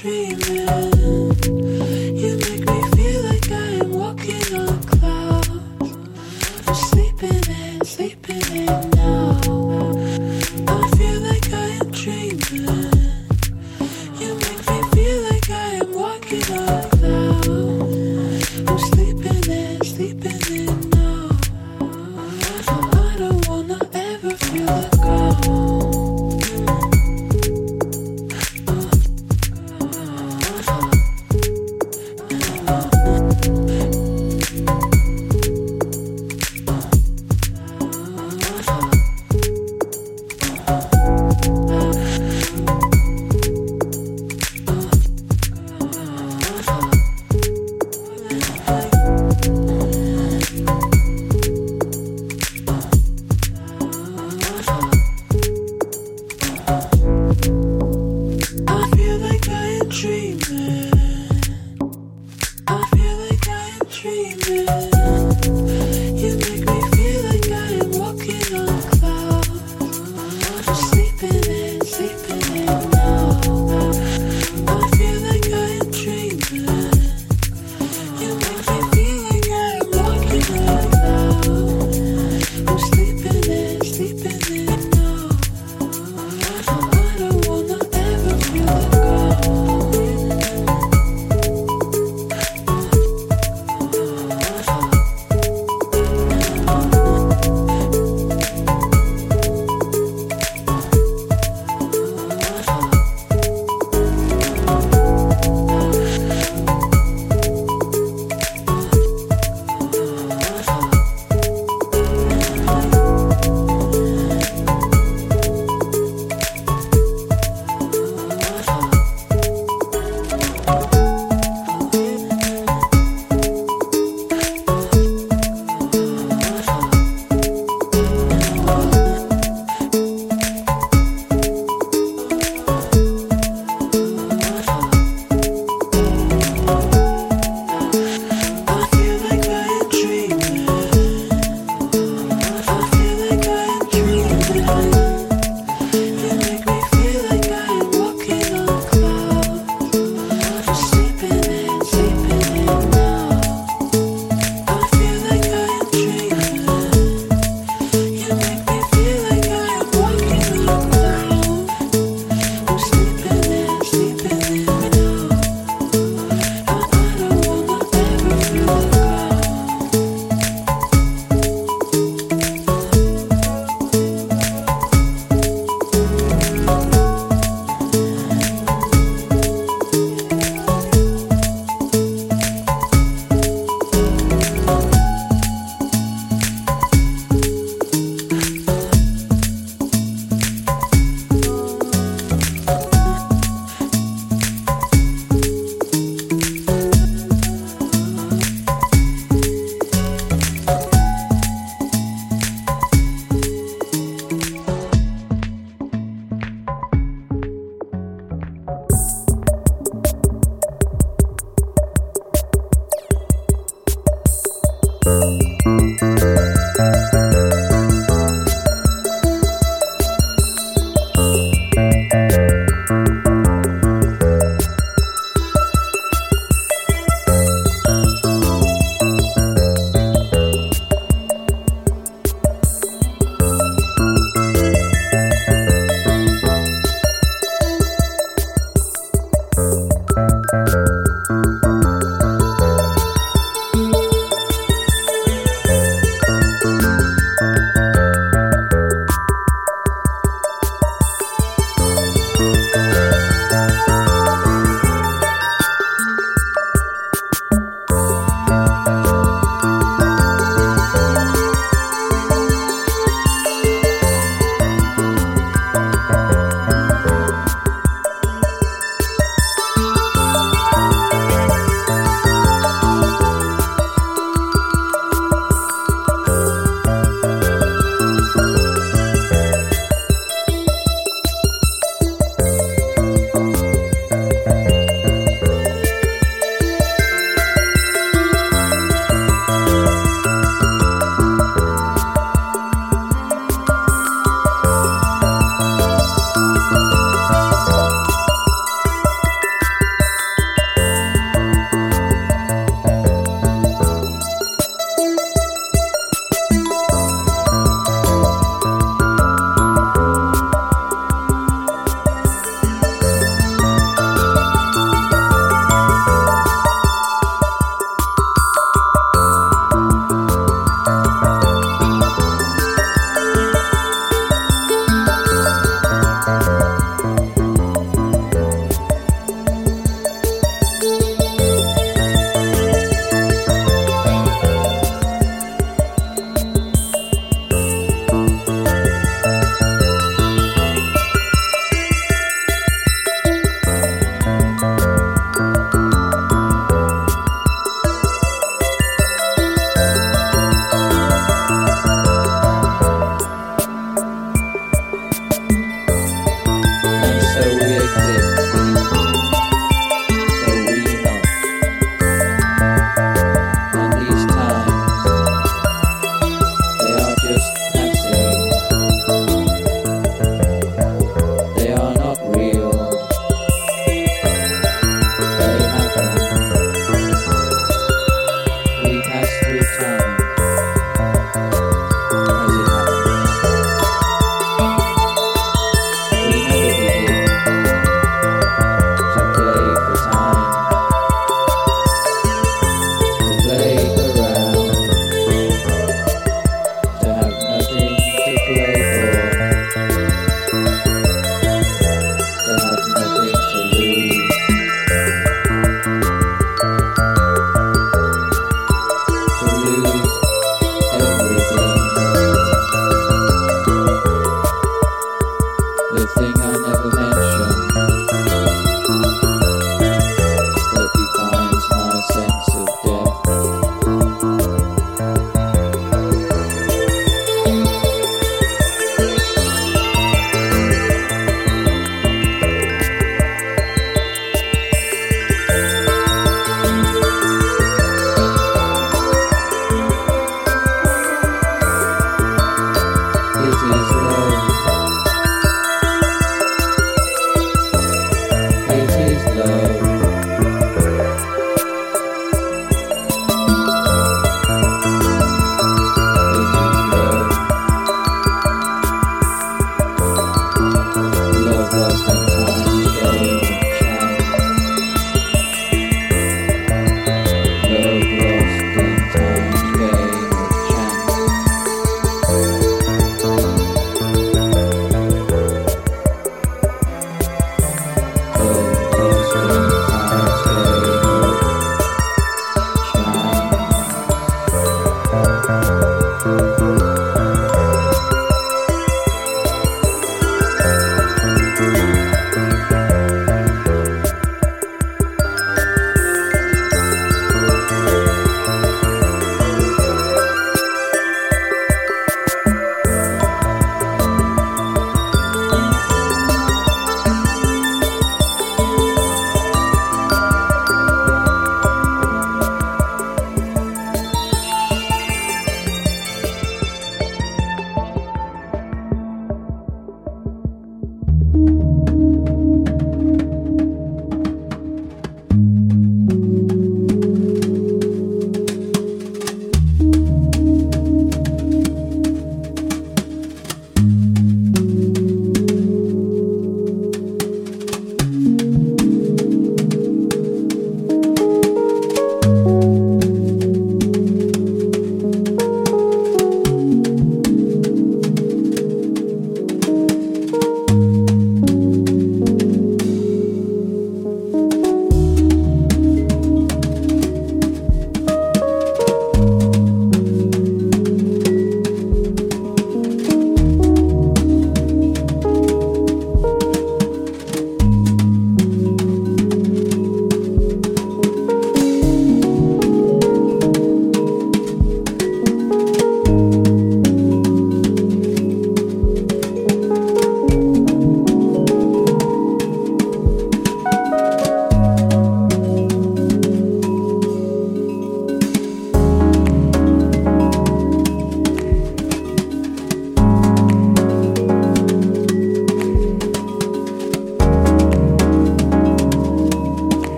Dreaming.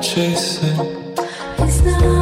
chasing. It's not.